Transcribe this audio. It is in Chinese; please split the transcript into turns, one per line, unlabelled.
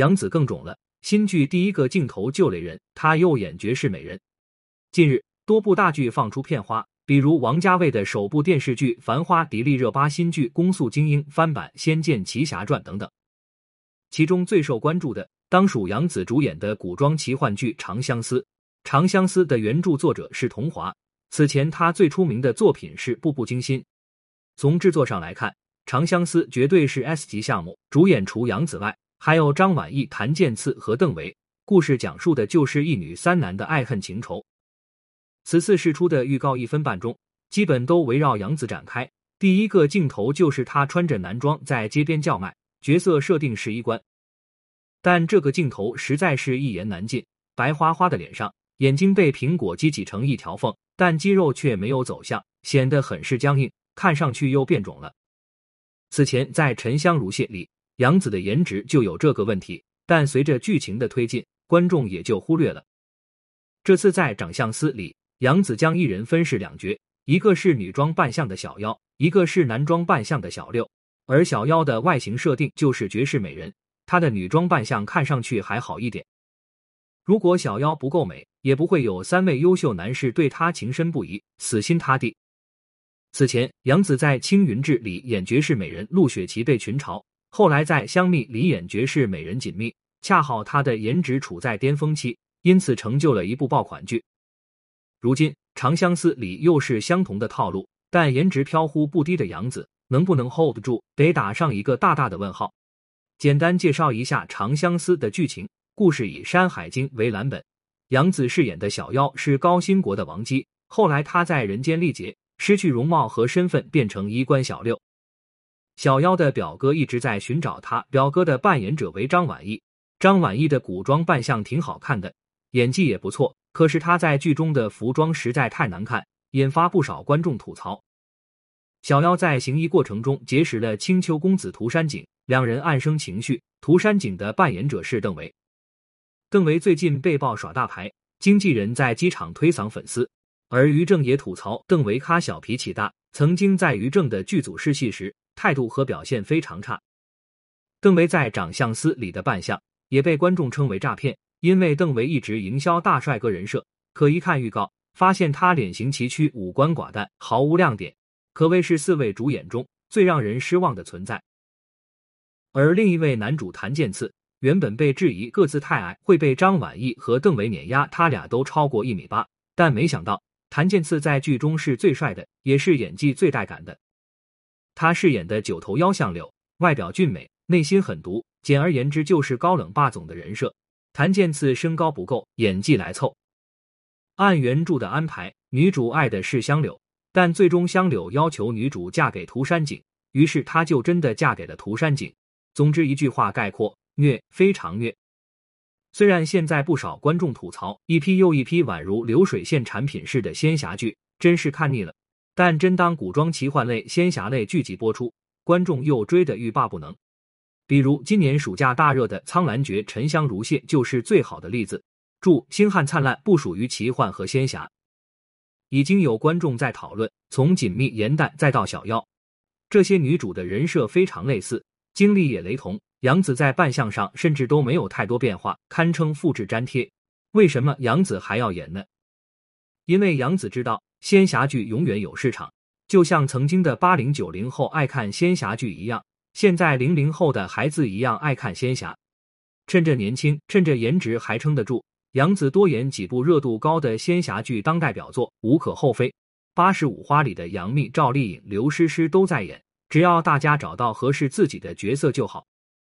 杨紫更肿了。新剧第一个镜头就雷人，她又演绝世美人。近日，多部大剧放出片花，比如王家卫的首部电视剧《繁花》，迪丽热巴新剧《公诉精英》翻版《仙剑奇侠传》等等。其中最受关注的，当属杨紫主演的古装奇幻剧《长相思》。《长相思》的原著作者是桐华，此前他最出名的作品是《步步惊心》。从制作上来看，《长相思》绝对是 S 级项目。主演除杨紫外，还有张晚意、谭健次和邓为。故事讲述的就是一女三男的爱恨情仇。此次释出的预告一分半钟，基本都围绕杨紫展开。第一个镜头就是她穿着男装在街边叫卖，角色设定是衣冠，但这个镜头实在是一言难尽。白花花的脸上，眼睛被苹果肌挤成一条缝，但肌肉却没有走向，显得很是僵硬，看上去又变肿了。此前在《沉香如屑》里，杨紫的颜值就有这个问题，但随着剧情的推进，观众也就忽略了。这次在《长相思》里，杨紫将一人分饰两角，一个是女装扮相的小妖，一个是男装扮相的小六。而小妖的外形设定就是绝世美人，她的女装扮相看上去还好一点。如果小妖不够美，也不会有三位优秀男士对她情深不移、死心塌地。此前，杨紫在《青云志》里演绝世美人陆雪琪被群嘲，后来在《香蜜》里演绝世美人锦觅，恰好她的颜值处在巅峰期，因此成就了一部爆款剧。如今《长相思》里又是相同的套路，但颜值飘忽不低的杨紫能不能 hold 住，得打上一个大大的问号。简单介绍一下《长相思》的剧情：故事以《山海经》为蓝本，杨紫饰演的小妖是高辛国的王姬，后来她在人间历劫。失去容貌和身份，变成衣冠小六。小妖的表哥一直在寻找他，表哥的扮演者为张晚意。张晚意的古装扮相挺好看的，演技也不错。可是他在剧中的服装实在太难看，引发不少观众吐槽。小妖在行医过程中结识了青丘公子涂山璟，两人暗生情绪。涂山璟的扮演者是邓为。邓为最近被曝耍大牌，经纪人在机场推搡粉丝。而于正也吐槽邓为咖小脾气大，曾经在于正的剧组试戏时，态度和表现非常差。邓为在《长相思》里的扮相也被观众称为诈骗，因为邓为一直营销大帅哥人设，可一看预告，发现他脸型崎岖、五官寡淡，毫无亮点，可谓是四位主演中最让人失望的存在。而另一位男主谭健次，原本被质疑个子太矮，会被张晚意和邓为碾压，他俩都超过一米八，但没想到。谭健次在剧中是最帅的，也是演技最带感的。他饰演的九头妖相柳，外表俊美，内心狠毒，简而言之就是高冷霸总的人设。谭健次身高不够，演技来凑。按原著的安排，女主爱的是香柳，但最终香柳要求女主嫁给涂山璟，于是她就真的嫁给了涂山璟。总之一句话概括：虐，非常虐。虽然现在不少观众吐槽一批又一批宛如流水线产品似的仙侠剧，真是看腻了。但真当古装奇幻类、仙侠类剧集播出，观众又追得欲罢不能。比如今年暑假大热的《苍兰诀》《沉香如屑》就是最好的例子。注：星汉灿烂不属于奇幻和仙侠。已经有观众在讨论，从锦觅、颜淡再到小妖，这些女主的人设非常类似，经历也雷同。杨紫在扮相上甚至都没有太多变化，堪称复制粘贴。为什么杨紫还要演呢？因为杨紫知道仙侠剧永远有市场，就像曾经的八零九零后爱看仙侠剧一样，现在零零后的孩子一样爱看仙侠。趁着年轻，趁着颜值还撑得住，杨紫多演几部热度高的仙侠剧当代表作无可厚非。八十五花里的杨幂、赵丽颖、刘诗诗都在演，只要大家找到合适自己的角色就好。